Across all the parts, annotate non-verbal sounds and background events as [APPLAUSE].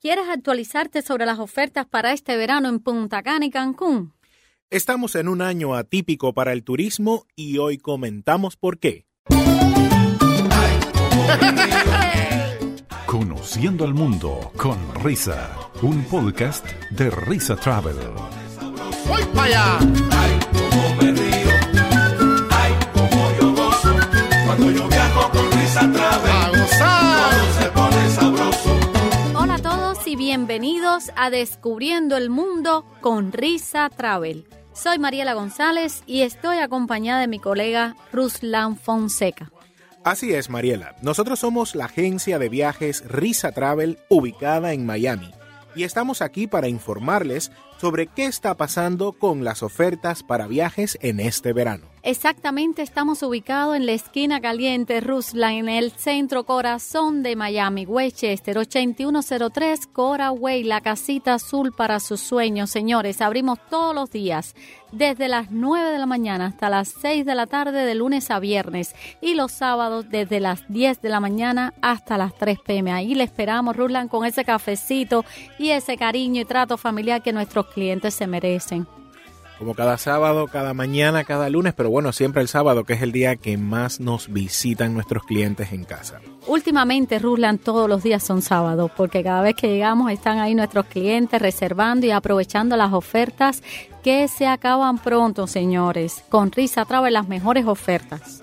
¿Quieres actualizarte sobre las ofertas para este verano en Punta Cana y Cancún? Estamos en un año atípico para el turismo y hoy comentamos por qué. [LAUGHS] Conociendo al mundo con Risa, un podcast de Risa Travel. ¡Voy para allá! Ay, cómo me río. Ay, cómo yo gozo. Cuando yo viajo con Risa Travel. ¡A gozar! Todo se pone sabroso. Hola a todos y bienvenidos a Descubriendo el Mundo con Risa Travel. Soy Mariela González y estoy acompañada de mi colega Ruslan Fonseca. Así es, Mariela. Nosotros somos la agencia de viajes Risa Travel ubicada en Miami y estamos aquí para informarles sobre qué está pasando con las ofertas para viajes en este verano. Exactamente, estamos ubicados en la esquina caliente Rusla, en el centro corazón de Miami, Westchester, 8103 Cora Way, la casita azul para sus sueños. Señores, abrimos todos los días, desde las 9 de la mañana hasta las 6 de la tarde, de lunes a viernes, y los sábados desde las 10 de la mañana hasta las 3 pm. Ahí le esperamos, Ruslan, con ese cafecito y ese cariño y trato familiar que nuestros clientes se merecen. Como cada sábado, cada mañana, cada lunes, pero bueno, siempre el sábado, que es el día que más nos visitan nuestros clientes en casa. Últimamente, Ruslan, todos los días son sábados, porque cada vez que llegamos están ahí nuestros clientes reservando y aprovechando las ofertas que se acaban pronto, señores. Con Risa Travel las mejores ofertas.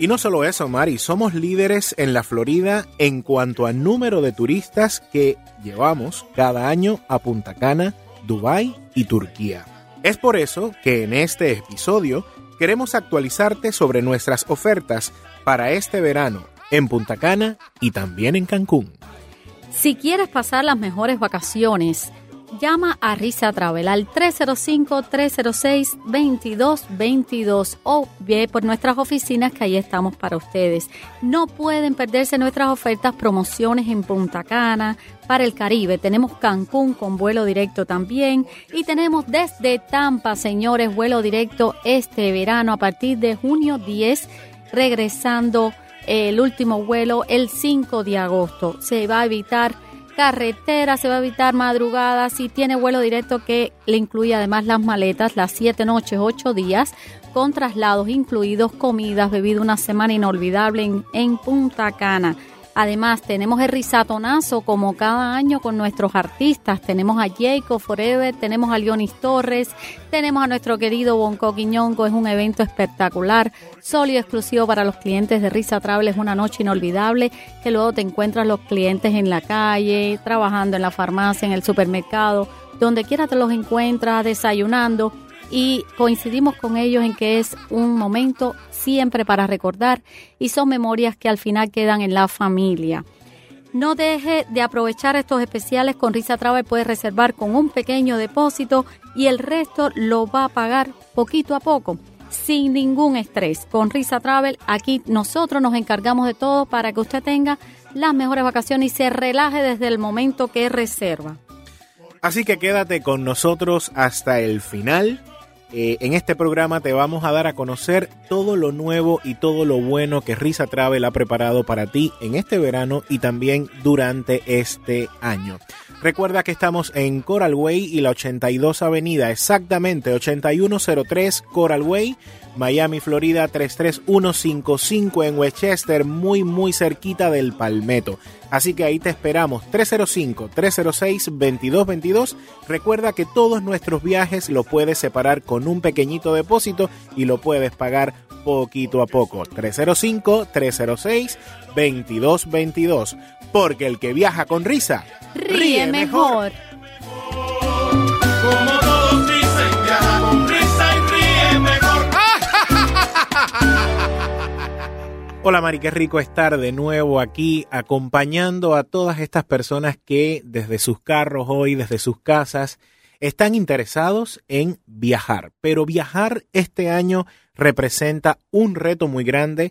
Y no solo eso, Mari, somos líderes en la Florida en cuanto a número de turistas que llevamos cada año a Punta Cana, Dubái y Turquía. Es por eso que en este episodio queremos actualizarte sobre nuestras ofertas para este verano en Punta Cana y también en Cancún. Si quieres pasar las mejores vacaciones, llama a Risa Travel al 305-306-2222 o ve por nuestras oficinas que ahí estamos para ustedes. No pueden perderse nuestras ofertas, promociones en Punta Cana, para el Caribe. Tenemos Cancún con vuelo directo también y tenemos desde Tampa, señores, vuelo directo este verano a partir de junio 10, regresando el último vuelo el 5 de agosto. Se va a evitar carretera, se va a evitar madrugadas. Si tiene vuelo directo que le incluye además las maletas, las siete noches, ocho días, con traslados incluidos, comidas, bebida, una semana inolvidable en, en Punta Cana. Además, tenemos el risatonazo como cada año con nuestros artistas. Tenemos a Jacob Forever, tenemos a Leonis Torres, tenemos a nuestro querido Bonco Quiñongo. Es un evento espectacular, sólido exclusivo para los clientes de Risa Travel. Es una noche inolvidable que luego te encuentras los clientes en la calle, trabajando en la farmacia, en el supermercado, donde quiera te los encuentras, desayunando y coincidimos con ellos en que es un momento siempre para recordar y son memorias que al final quedan en la familia. No deje de aprovechar estos especiales con Risa Travel, puedes reservar con un pequeño depósito y el resto lo va a pagar poquito a poco, sin ningún estrés. Con Risa Travel, aquí nosotros nos encargamos de todo para que usted tenga las mejores vacaciones y se relaje desde el momento que reserva. Así que quédate con nosotros hasta el final eh, en este programa te vamos a dar a conocer todo lo nuevo y todo lo bueno que Risa Travel ha preparado para ti en este verano y también durante este año. Recuerda que estamos en Coral Way y la 82 Avenida, exactamente 8103 Coral Way, Miami, Florida 33155 en Westchester, muy muy cerquita del Palmetto. Así que ahí te esperamos 305-306-2222. Recuerda que todos nuestros viajes lo puedes separar con un pequeñito depósito y lo puedes pagar poquito a poco. 305-306-2222. Porque el que viaja con risa ríe, mejor. Como todos dicen, viaja con risa y ríe mejor. [LAUGHS] Hola Mari, qué rico estar de nuevo aquí acompañando a todas estas personas que desde sus carros hoy, desde sus casas, están interesados en viajar. Pero viajar este año representa un reto muy grande,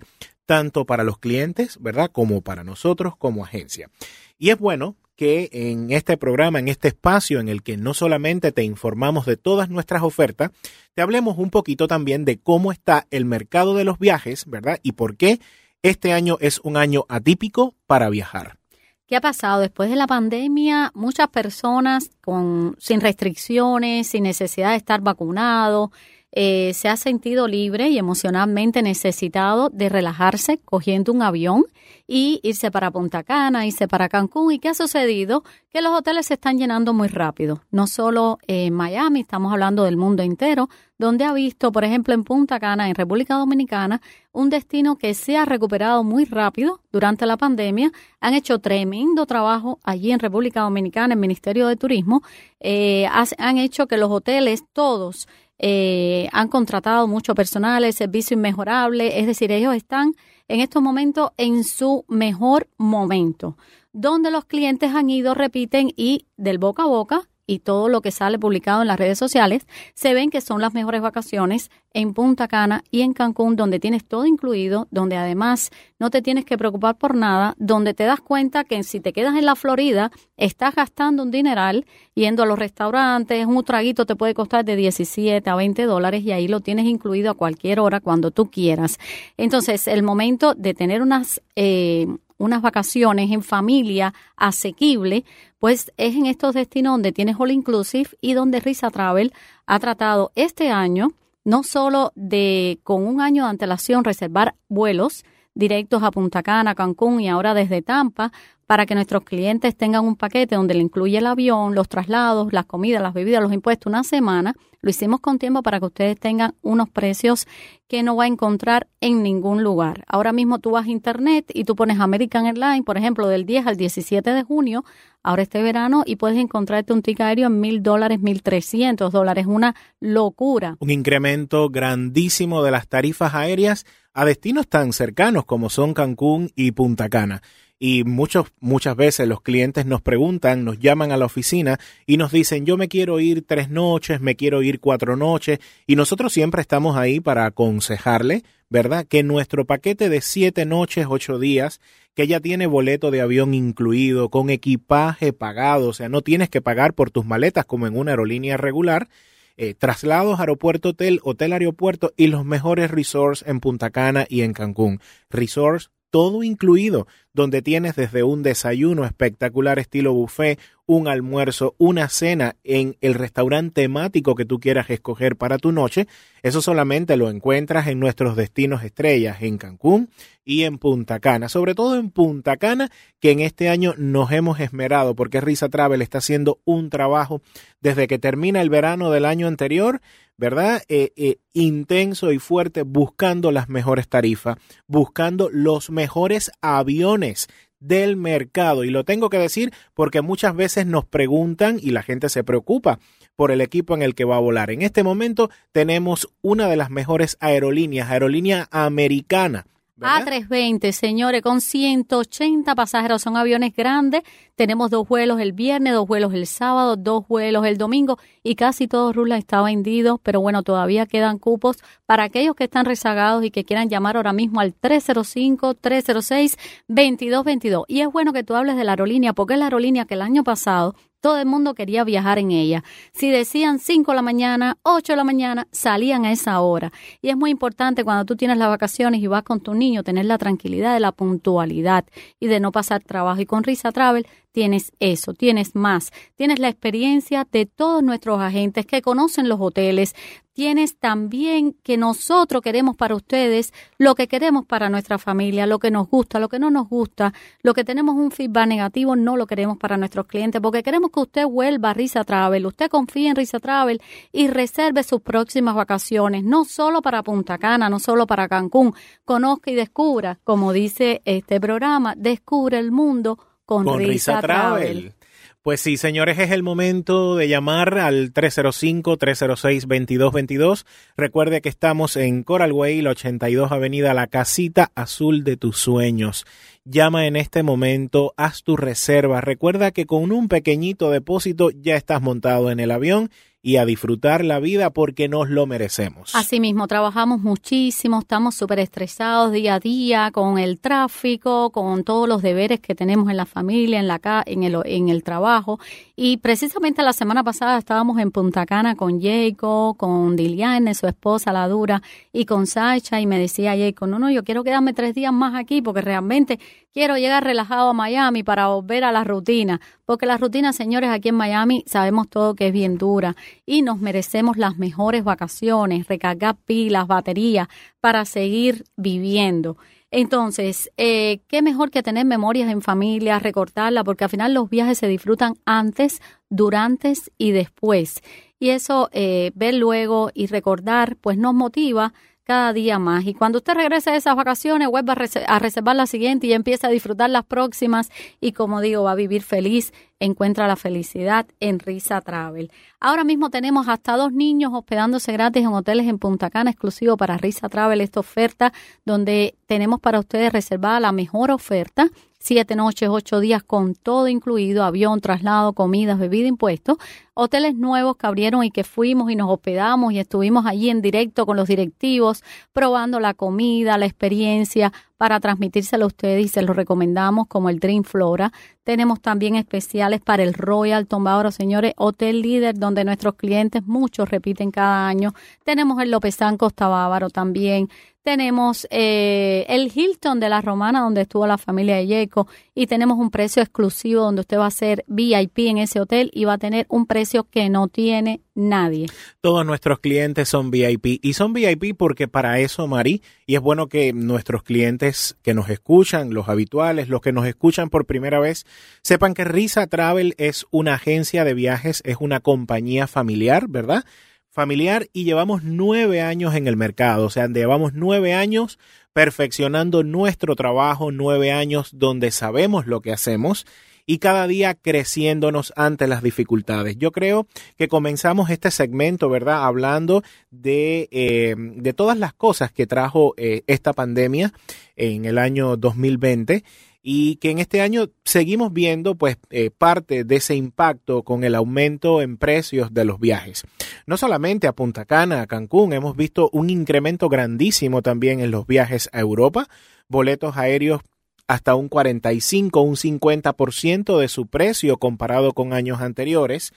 tanto para los clientes, ¿verdad? Como para nosotros como agencia. Y es bueno que en este programa, en este espacio en el que no solamente te informamos de todas nuestras ofertas, te hablemos un poquito también de cómo está el mercado de los viajes, ¿verdad? Y por qué este año es un año atípico para viajar. ¿Qué ha pasado? Después de la pandemia, muchas personas con, sin restricciones, sin necesidad de estar vacunados, eh, se ha sentido libre y emocionalmente necesitado de relajarse cogiendo un avión y irse para Punta Cana, irse para Cancún. ¿Y qué ha sucedido? Que los hoteles se están llenando muy rápido. No solo en Miami, estamos hablando del mundo entero, donde ha visto, por ejemplo, en Punta Cana, en República Dominicana, un destino que se ha recuperado muy rápido durante la pandemia. Han hecho tremendo trabajo allí en República Dominicana, el Ministerio de Turismo. Eh, han hecho que los hoteles todos eh, han contratado mucho personal, el servicio inmejorable, es decir, ellos están en estos momentos en su mejor momento, donde los clientes han ido, repiten y del boca a boca y todo lo que sale publicado en las redes sociales, se ven que son las mejores vacaciones en Punta Cana y en Cancún, donde tienes todo incluido, donde además no te tienes que preocupar por nada, donde te das cuenta que si te quedas en la Florida, estás gastando un dineral yendo a los restaurantes, un traguito te puede costar de 17 a 20 dólares y ahí lo tienes incluido a cualquier hora cuando tú quieras. Entonces, el momento de tener unas... Eh, unas vacaciones en familia asequible, pues es en estos destinos donde tienes All Inclusive y donde Risa Travel ha tratado este año no solo de con un año de antelación reservar vuelos directos a Punta Cana, Cancún y ahora desde Tampa para que nuestros clientes tengan un paquete donde le incluye el avión, los traslados, las comidas, las bebidas, los impuestos, una semana. Lo hicimos con tiempo para que ustedes tengan unos precios que no va a encontrar en ningún lugar. Ahora mismo tú vas a internet y tú pones American Airlines, por ejemplo, del 10 al 17 de junio, ahora este verano, y puedes encontrarte un ticket aéreo en mil dólares, mil trescientos dólares. Una locura. Un incremento grandísimo de las tarifas aéreas a destinos tan cercanos como son Cancún y Punta Cana y muchos, muchas veces los clientes nos preguntan, nos llaman a la oficina y nos dicen yo me quiero ir tres noches, me quiero ir cuatro noches y nosotros siempre estamos ahí para aconsejarle, ¿verdad? Que nuestro paquete de siete noches, ocho días, que ya tiene boleto de avión incluido, con equipaje pagado, o sea, no tienes que pagar por tus maletas como en una aerolínea regular, eh, traslados aeropuerto hotel, hotel aeropuerto y los mejores resorts en Punta Cana y en Cancún. Resorts todo incluido, donde tienes desde un desayuno espectacular estilo buffet, un almuerzo, una cena en el restaurante temático que tú quieras escoger para tu noche. Eso solamente lo encuentras en nuestros destinos estrellas, en Cancún y en Punta Cana. Sobre todo en Punta Cana, que en este año nos hemos esmerado porque Risa Travel está haciendo un trabajo desde que termina el verano del año anterior ¿verdad? Eh, eh, intenso y fuerte buscando las mejores tarifas, buscando los mejores aviones del mercado. Y lo tengo que decir porque muchas veces nos preguntan y la gente se preocupa por el equipo en el que va a volar. En este momento tenemos una de las mejores aerolíneas, aerolínea americana a320, señores, con 180 pasajeros. Son aviones grandes. Tenemos dos vuelos el viernes, dos vuelos el sábado, dos vuelos el domingo y casi todo Rula está vendido. Pero bueno, todavía quedan cupos para aquellos que están rezagados y que quieran llamar ahora mismo al 305-306-2222. Y es bueno que tú hables de la aerolínea porque es la aerolínea que el año pasado todo el mundo quería viajar en ella. Si decían 5 de la mañana, 8 de la mañana, salían a esa hora. Y es muy importante cuando tú tienes las vacaciones y vas con tu niño, tener la tranquilidad de la puntualidad y de no pasar trabajo. Y con Risa Travel tienes eso, tienes más, tienes la experiencia de todos nuestros agentes que conocen los hoteles, tienes también que nosotros queremos para ustedes lo que queremos para nuestra familia, lo que nos gusta, lo que no nos gusta, lo que tenemos un feedback negativo no lo queremos para nuestros clientes porque queremos que usted vuelva a Risa Travel, usted confíe en Risa Travel y reserve sus próximas vacaciones, no solo para Punta Cana, no solo para Cancún, conozca y descubra, como dice este programa, descubre el mundo con, Risa, Travel. Pues sí, señores, es el momento de llamar al 305-306-2222. Recuerde que estamos en Coral Way, la 82 Avenida, la casita azul de tus sueños. Llama en este momento, haz tu reserva. Recuerda que con un pequeñito depósito ya estás montado en el avión y a disfrutar la vida porque nos lo merecemos. Así mismo, trabajamos muchísimo, estamos súper estresados día a día con el tráfico, con todos los deberes que tenemos en la familia, en, la, en, el, en el trabajo. Y precisamente la semana pasada estábamos en Punta Cana con Jacob, con Diliane, su esposa, la dura, y con Sacha, y me decía Jacob, no, no, yo quiero quedarme tres días más aquí porque realmente quiero llegar relajado a Miami para volver a la rutina, porque la rutina, señores, aquí en Miami sabemos todo que es bien dura y nos merecemos las mejores vacaciones, recargar pilas, baterías para seguir viviendo. Entonces, eh, qué mejor que tener memorias en familia, recortarlas, porque al final los viajes se disfrutan antes, durante y después. Y eso, eh, ver luego y recordar, pues nos motiva cada día más. Y cuando usted regrese de esas vacaciones, vuelva a, rese- a reservar la siguiente y empieza a disfrutar las próximas. Y como digo, va a vivir feliz, encuentra la felicidad en Risa Travel. Ahora mismo tenemos hasta dos niños hospedándose gratis en hoteles en Punta Cana, exclusivo para Risa Travel, esta oferta donde tenemos para ustedes reservada la mejor oferta. Siete noches, ocho días con todo incluido, avión, traslado, comidas, bebida, impuestos. Hoteles nuevos que abrieron y que fuimos y nos hospedamos y estuvimos allí en directo con los directivos, probando la comida, la experiencia para transmitírselo a ustedes y se lo recomendamos como el Dream Flora. Tenemos también especiales para el Royal Tombadoro, señores, Hotel Líder, donde nuestros clientes, muchos repiten cada año. Tenemos el Lopezán Costa Bávaro también. Tenemos eh, el Hilton de la Romana, donde estuvo la familia de Yeco, y tenemos un precio exclusivo donde usted va a ser VIP en ese hotel y va a tener un precio que no tiene nadie. Todos nuestros clientes son VIP y son VIP porque para eso, Mari, y es bueno que nuestros clientes que nos escuchan, los habituales, los que nos escuchan por primera vez, sepan que Risa Travel es una agencia de viajes, es una compañía familiar, ¿verdad? Familiar y llevamos nueve años en el mercado, o sea, llevamos nueve años perfeccionando nuestro trabajo, nueve años donde sabemos lo que hacemos y cada día creciéndonos ante las dificultades. Yo creo que comenzamos este segmento, ¿verdad? Hablando de, eh, de todas las cosas que trajo eh, esta pandemia en el año 2020 y que en este año seguimos viendo pues eh, parte de ese impacto con el aumento en precios de los viajes. No solamente a Punta Cana, a Cancún, hemos visto un incremento grandísimo también en los viajes a Europa, boletos aéreos hasta un 45, un 50% de su precio comparado con años anteriores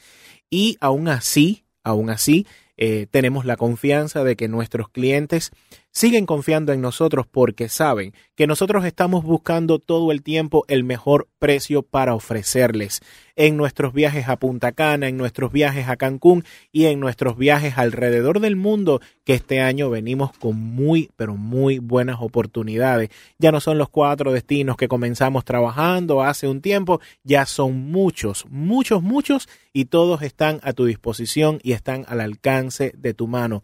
y aún así, aún así, eh, tenemos la confianza de que nuestros clientes siguen confiando en nosotros porque saben que nosotros estamos buscando todo el tiempo el mejor precio para ofrecerles en nuestros viajes a Punta Cana, en nuestros viajes a Cancún y en nuestros viajes alrededor del mundo que este año venimos con muy pero muy buenas oportunidades. Ya no son los cuatro destinos que comenzamos trabajando hace un tiempo, ya son muchos, muchos, muchos y todos están a tu disposición y están al alcance de tu mano.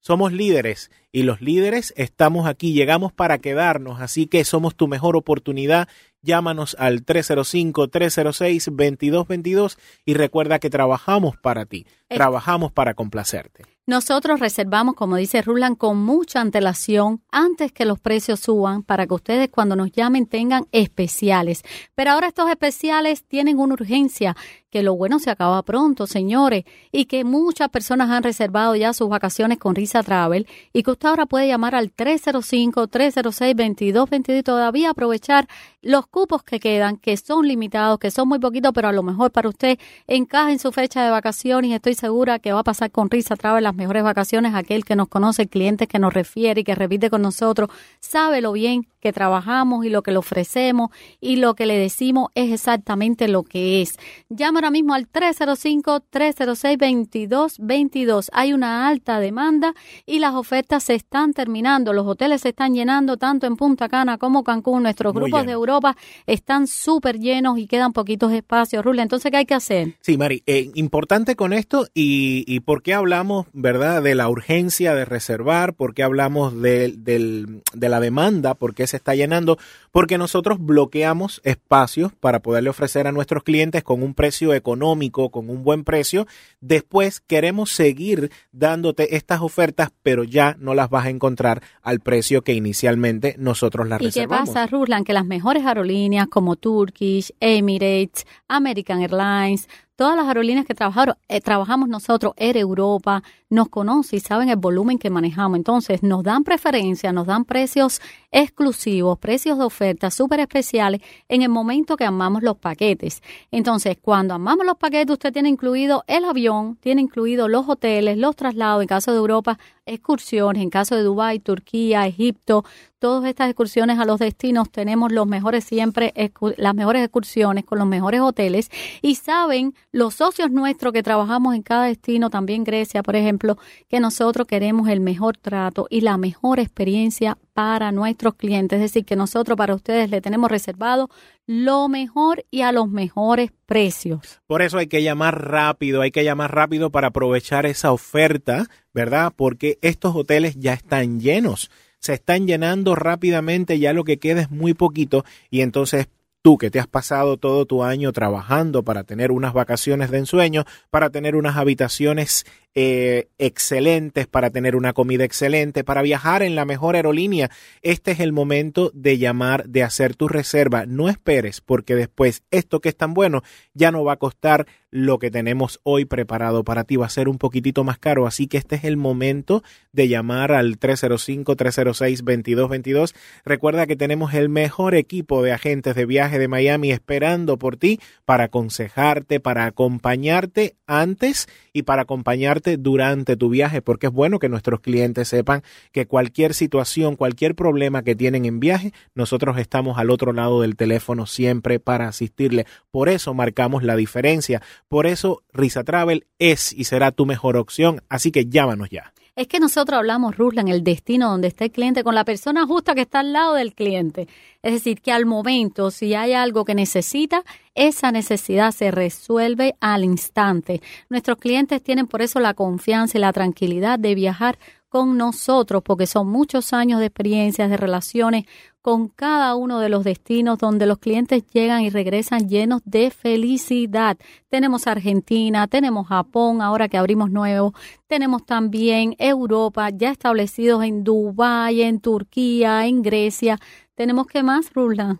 Somos líderes y los líderes estamos aquí, llegamos para quedarnos, así que somos tu mejor oportunidad. Llámanos al 305-306-2222 y recuerda que trabajamos para ti, Eh. trabajamos para complacerte. Nosotros reservamos, como dice Rulan, con mucha antelación antes que los precios suban para que ustedes cuando nos llamen tengan especiales. Pero ahora estos especiales tienen una urgencia, que lo bueno se acaba pronto, señores, y que muchas personas han reservado ya sus vacaciones con Risa Travel y que usted ahora puede llamar al 305-306-2222 y todavía aprovechar los cupos que quedan, que son limitados, que son muy poquitos, pero a lo mejor para usted encaja en su fecha de vacaciones estoy segura que va a pasar con Risa Travel las mejores vacaciones. Aquel que nos conoce, el cliente que nos refiere y que repite con nosotros, sabe lo bien que trabajamos y lo que le ofrecemos y lo que le decimos es exactamente lo que es. Llama ahora mismo al 305-306-2222. Hay una alta demanda y las ofertas se están terminando. Los hoteles se están llenando tanto en Punta Cana como Cancún. Nuestros Muy grupos lleno. de Europa están súper llenos y quedan poquitos espacios. Rula, entonces, ¿qué hay que hacer? Sí, Mari, eh, importante con esto y, y por qué hablamos, ¿verdad?, de la urgencia de reservar, por qué hablamos de, del- de la demanda, por qué se está llenando, porque nosotros bloqueamos espacios para poderle ofrecer a nuestros clientes con un precio económico, con un buen precio. Después queremos seguir dándote estas ofertas, pero ya no las vas a encontrar al precio que inicialmente nosotros las ¿Y qué reservamos. pasa, Ruslan? Que las mejores aerolíneas como Turkish, Emirates, American Airlines, todas las aerolíneas que trabajaron, eh, trabajamos nosotros, Air Europa, nos conoce y saben el volumen que manejamos. Entonces, nos dan preferencia, nos dan precios exclusivos, precios de oferta súper especiales en el momento que amamos los paquetes. Entonces, cuando amamos los paquetes, usted tiene incluido el avión, tiene incluido los hoteles, los traslados, en caso de Europa, excursiones, en caso de Dubái, Turquía, Egipto, todas estas excursiones a los destinos tenemos los mejores siempre, las mejores excursiones con los mejores hoteles y saben los socios nuestros que trabajamos en cada destino, también Grecia, por ejemplo, que nosotros queremos el mejor trato y la mejor experiencia para nuestros clientes, es decir, que nosotros para ustedes le tenemos reservado lo mejor y a los mejores precios. Por eso hay que llamar rápido, hay que llamar rápido para aprovechar esa oferta, ¿verdad? Porque estos hoteles ya están llenos se están llenando rápidamente, ya lo que queda es muy poquito y entonces tú que te has pasado todo tu año trabajando para tener unas vacaciones de ensueño, para tener unas habitaciones eh, excelentes, para tener una comida excelente, para viajar en la mejor aerolínea. Este es el momento de llamar, de hacer tu reserva. No esperes, porque después esto que es tan bueno ya no va a costar lo que tenemos hoy preparado para ti. Va a ser un poquitito más caro, así que este es el momento de llamar al 305-306-2222. Recuerda que tenemos el mejor equipo de agentes de viaje de Miami esperando por ti para aconsejarte, para acompañarte antes y para acompañarte durante tu viaje, porque es bueno que nuestros clientes sepan que cualquier situación, cualquier problema que tienen en viaje, nosotros estamos al otro lado del teléfono siempre para asistirle. Por eso marcamos la diferencia. Por eso Risa Travel es y será tu mejor opción. Así que llámanos ya. Es que nosotros hablamos, Rusla, en el destino donde está el cliente, con la persona justa que está al lado del cliente. Es decir, que al momento, si hay algo que necesita, esa necesidad se resuelve al instante. Nuestros clientes tienen por eso la confianza y la tranquilidad de viajar con nosotros, porque son muchos años de experiencias, de relaciones con cada uno de los destinos donde los clientes llegan y regresan llenos de felicidad. Tenemos Argentina, tenemos Japón, ahora que abrimos nuevo, tenemos también Europa, ya establecidos en Dubái, en Turquía, en Grecia. ¿Tenemos qué más, Rula?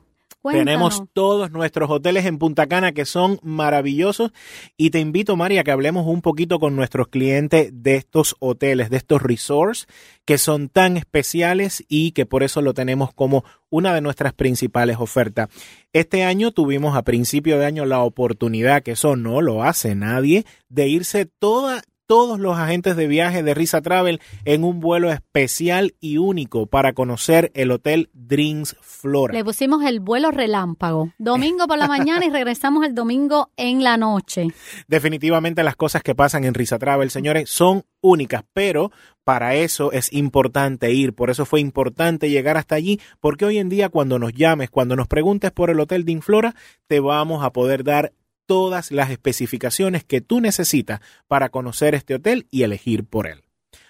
Tenemos todos nuestros hoteles en Punta Cana que son maravillosos y te invito, María, a que hablemos un poquito con nuestros clientes de estos hoteles, de estos resorts que son tan especiales y que por eso lo tenemos como una de nuestras principales ofertas. Este año tuvimos a principio de año la oportunidad, que eso no lo hace nadie, de irse toda, todos los agentes de viaje de Risa Travel en un vuelo especial y único para conocer el Hotel Dreams Flora. Le pusimos el vuelo relámpago, domingo por la mañana y regresamos el domingo en la noche. Definitivamente las cosas que pasan en Risa Travel, señores, son únicas, pero para eso es importante ir, por eso fue importante llegar hasta allí, porque hoy en día cuando nos llames, cuando nos preguntes por el Hotel Dreams Flora, te vamos a poder dar todas las especificaciones que tú necesitas para conocer este hotel y elegir por él.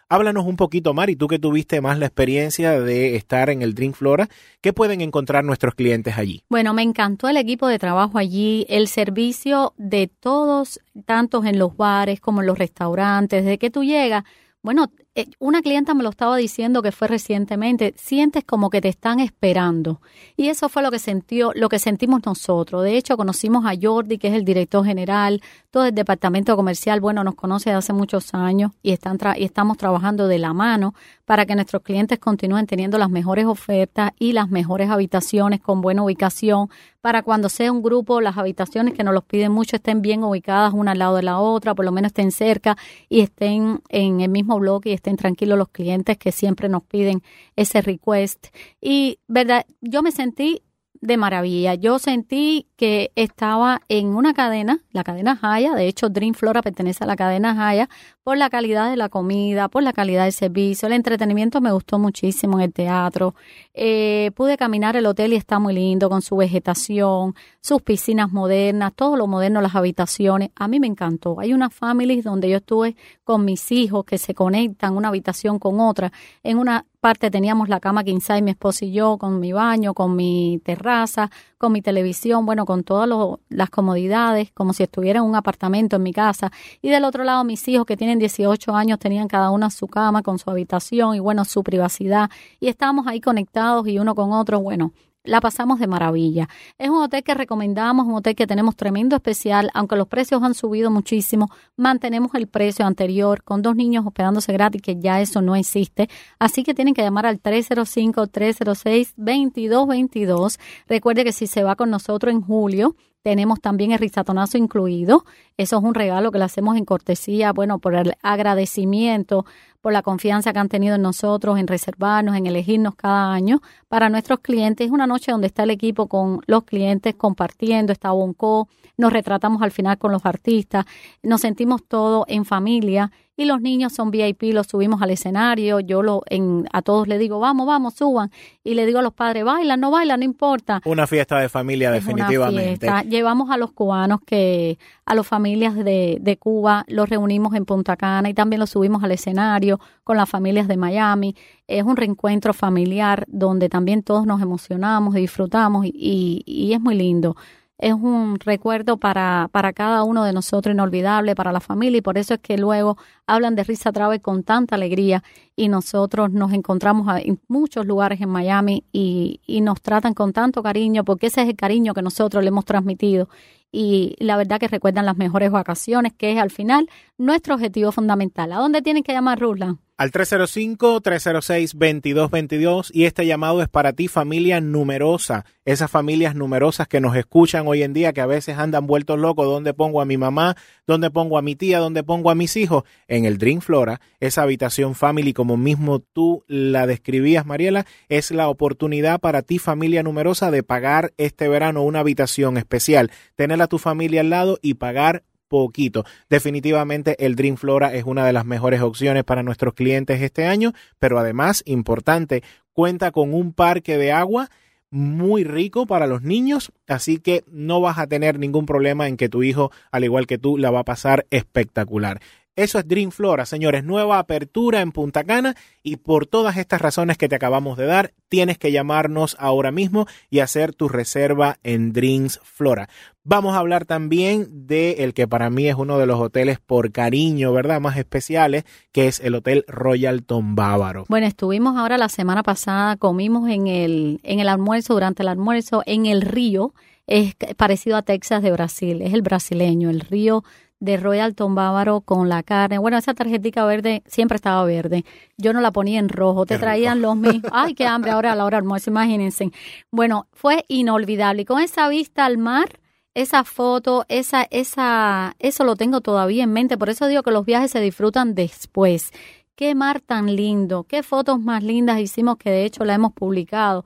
Háblanos un poquito, Mari, tú que tuviste más la experiencia de estar en el Drink Flora, ¿qué pueden encontrar nuestros clientes allí? Bueno, me encantó el equipo de trabajo allí, el servicio de todos, tanto en los bares como en los restaurantes, de que tú llegas, bueno, una clienta me lo estaba diciendo que fue recientemente, sientes como que te están esperando. Y eso fue lo que sintió, lo que sentimos nosotros. De hecho, conocimos a Jordi, que es el director general, todo el departamento comercial, bueno, nos conoce desde hace muchos años y, están y estamos trabajando de la mano para que nuestros clientes continúen teniendo las mejores ofertas y las mejores habitaciones con buena ubicación, para cuando sea un grupo, las habitaciones que nos los piden mucho estén bien ubicadas una al lado de la otra, por lo menos estén cerca y estén en el mismo bloque tranquilos los clientes que siempre nos piden ese request. Y, ¿verdad? Yo me sentí de maravilla. Yo sentí que estaba en una cadena, la cadena Haya, de hecho Dream Flora pertenece a la cadena Haya, por la calidad de la comida, por la calidad del servicio, el entretenimiento me gustó muchísimo en el teatro. Eh, pude caminar el hotel y está muy lindo con su vegetación, sus piscinas modernas, todo lo moderno, las habitaciones. A mí me encantó. Hay unas familias donde yo estuve con mis hijos que se conectan una habitación con otra. En una parte teníamos la cama king mi esposo y yo, con mi baño, con mi terraza, con mi televisión, bueno, con todas las comodidades, como si estuviera en un apartamento en mi casa. Y del otro lado, mis hijos que tienen 18 años tenían cada uno su cama con su habitación y, bueno, su privacidad. Y estábamos ahí conectados y uno con otro, bueno, la pasamos de maravilla. Es un hotel que recomendamos, un hotel que tenemos tremendo especial, aunque los precios han subido muchísimo, mantenemos el precio anterior con dos niños hospedándose gratis, que ya eso no existe. Así que tienen que llamar al 305-306-2222. Recuerde que si se va con nosotros en julio, tenemos también el risatonazo incluido. Eso es un regalo que le hacemos en cortesía, bueno, por el agradecimiento, por la confianza que han tenido en nosotros, en reservarnos, en elegirnos cada año. Para nuestros clientes es una noche donde está el equipo con los clientes compartiendo, está Bonco, nos retratamos al final con los artistas, nos sentimos todos en familia y los niños son VIP, los subimos al escenario, yo lo en, a todos les digo, vamos, vamos, suban, y le digo a los padres, bailan, no bailan, no importa. Una fiesta de familia, Es una definitivamente. fiesta. Llevamos a los cubanos que, a las familias de, de Cuba, los reunimos en Punta Cana y también los subimos al escenario con las familias de Miami. Es un reencuentro familiar donde también todos nos emocionamos y disfrutamos y, y- y es muy lindo. Es un recuerdo para, para cada uno de nosotros inolvidable, para la familia, y por eso es que luego hablan de Risa Travel con tanta alegría y nosotros nos encontramos en muchos lugares en Miami y, y nos tratan con tanto cariño, porque ese es el cariño que nosotros le hemos transmitido y la verdad que recuerdan las mejores vacaciones, que es al final nuestro objetivo fundamental. ¿A dónde tienen que llamar, Ruslan? Al 305-306-2222 y este llamado es para ti familia numerosa, esas familias numerosas que nos escuchan hoy en día que a veces andan vueltos locos, ¿dónde pongo a mi mamá? ¿Dónde pongo a mi tía? ¿Dónde pongo a mis hijos? En el Dream Flora, esa habitación family como mismo tú la describías Mariela, es la oportunidad para ti familia numerosa de pagar este verano una habitación especial, tener a tu familia al lado y pagar poquito. Definitivamente el Dream Flora es una de las mejores opciones para nuestros clientes este año, pero además, importante, cuenta con un parque de agua muy rico para los niños, así que no vas a tener ningún problema en que tu hijo, al igual que tú, la va a pasar espectacular. Eso es Dream Flora, señores, nueva apertura en Punta Cana y por todas estas razones que te acabamos de dar, tienes que llamarnos ahora mismo y hacer tu reserva en Dreams Flora. Vamos a hablar también de el que para mí es uno de los hoteles por cariño, ¿verdad? Más especiales, que es el Hotel Royalton Bávaro. Bueno, estuvimos ahora la semana pasada, comimos en el, en el almuerzo, durante el almuerzo, en el río, es parecido a Texas de Brasil, es el brasileño, el río de Royalton Bávaro con la carne. Bueno, esa tarjetita verde siempre estaba verde. Yo no la ponía en rojo. Te traían los mismos. [LAUGHS] Ay, qué hambre ahora a la hora del almuerzo, imagínense. Bueno, fue inolvidable. Y con esa vista al mar, esa foto, esa, esa, eso lo tengo todavía en mente. Por eso digo que los viajes se disfrutan después. Qué mar tan lindo, qué fotos más lindas hicimos que de hecho la hemos publicado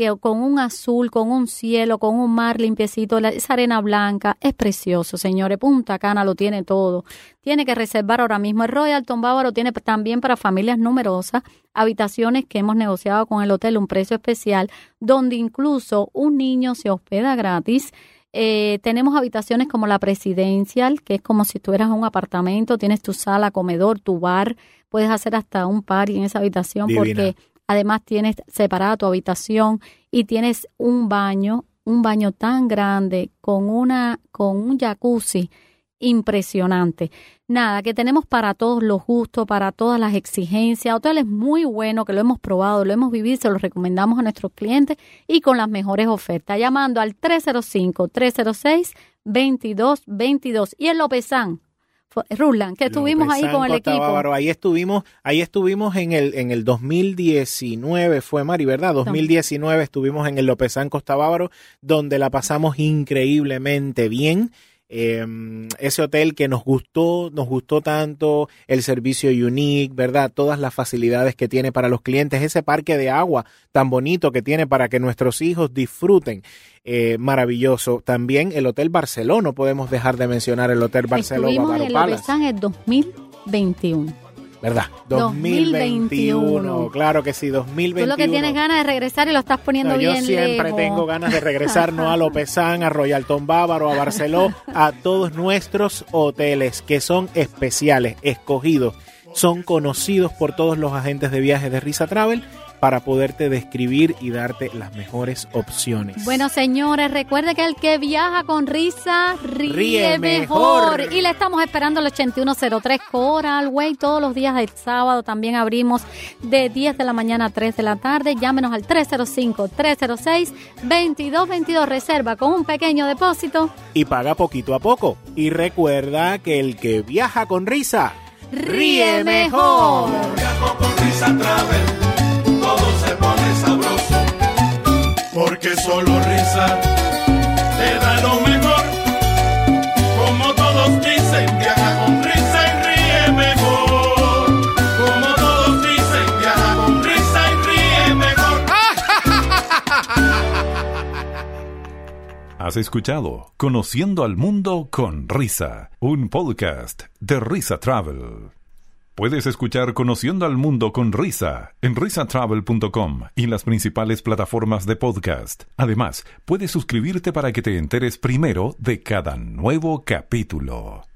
que con un azul, con un cielo, con un mar limpiecito, la- esa arena blanca, es precioso, señores. Punta Cana lo tiene todo. Tiene que reservar ahora mismo. El Royalton Bávaro tiene también para familias numerosas habitaciones que hemos negociado con el hotel, un precio especial, donde incluso un niño se hospeda gratis. Eh, tenemos habitaciones como la presidencial, que es como si estuvieras en un apartamento, tienes tu sala, comedor, tu bar, puedes hacer hasta un party en esa habitación Divina. porque además tienes separada tu habitación y tienes un baño, un baño tan grande con una con un jacuzzi impresionante. Nada, que tenemos para todos los gustos, para todas las exigencias. Hotel es muy bueno, que lo hemos probado, lo hemos vivido, se lo recomendamos a nuestros clientes y con las mejores ofertas. Llamando al 305-306-2222. Y el Lopezán, Ruslan, que estuvimos ahí López con el equipo. Ahí estuvimos, ahí estuvimos en el, en el 2019, fue Mari, ¿verdad? 2019 estuvimos en el Lópezán Costa Bávaro, donde la pasamos increíblemente bien. Eh, ese hotel que nos gustó, nos gustó tanto, el servicio unique, ¿verdad? Todas las facilidades que tiene para los clientes, ese parque de agua tan bonito que tiene para que nuestros hijos disfruten. Eh, maravilloso. También el Hotel Barceló, no podemos dejar de mencionar el Hotel Barceló Estuvimos en el Palace. En 2021. ¿Verdad? 2021. 2021. Claro que sí, 2021. Tú lo que tienes ganas de regresar y lo estás poniendo No, yo bien siempre lejos. tengo ganas de regresar no a [LAUGHS] Lopezán, a Royalton Bávaro, a Barceló, a todos nuestros hoteles que son especiales, escogidos, son conocidos por todos los agentes de viajes de Risa Travel para poderte describir y darte las mejores opciones. Bueno, señores, recuerde que el que viaja con risa ríe, Ríe mejor. mejor. Y le estamos esperando el 8103 Coral Way todos los días del sábado. También abrimos de 10 de la mañana a 3 de la tarde. Llámenos al 305-306-2222. Reserva con un pequeño depósito. y paga poquito a poco. Y recuerda que el que viaja con risa Ríe mejor. Viajo con Risa Travel, Porque solo risa te da lo mejor. Como todos dicen, viaja con risa y ríe mejor. Como todos dicen, viaja con risa y ríe mejor. Has escuchado Conociendo al Mundo con Risa, un podcast de Risa Travel. Puedes escuchar Conociendo al Mundo con Risa en risatravel.com y en las principales plataformas de podcast. Además, puedes suscribirte para que te enteres primero de cada nuevo capítulo.